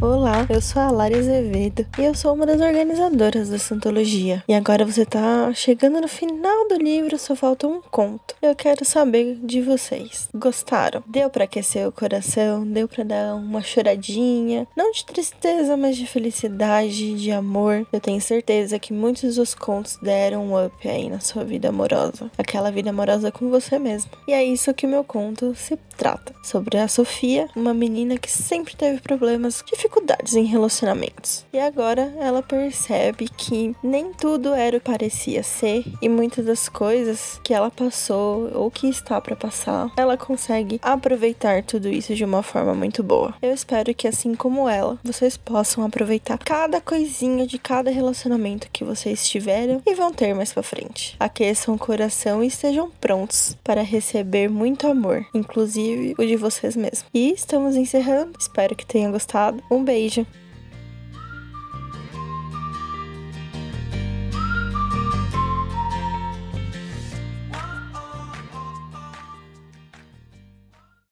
Olá, eu sou a Lara Azevedo e eu sou uma das organizadoras dessa antologia. E agora você tá chegando no final do livro, só falta um conto. Eu quero saber de vocês. Gostaram? Deu para aquecer o coração? Deu para dar uma choradinha? Não de tristeza, mas de felicidade, de amor. Eu tenho certeza que muitos dos contos deram um up aí na sua vida amorosa. Aquela vida amorosa com você mesmo. E é isso que o meu conto se trata. Sobre a Sofia, uma menina que sempre teve problemas, dificuldades em relacionamentos. E agora ela percebe que nem tudo era o que parecia ser e muitas das coisas que ela passou ou que está para passar, ela consegue aproveitar tudo isso de uma forma muito boa. Eu espero que assim como ela, vocês possam aproveitar cada coisinha de cada relacionamento que vocês tiveram e vão ter mais para frente. Aqueçam o coração e estejam prontos para receber muito amor, inclusive o de vocês mesmos. E estamos encerrando. Espero que tenham gostado. Um beijo.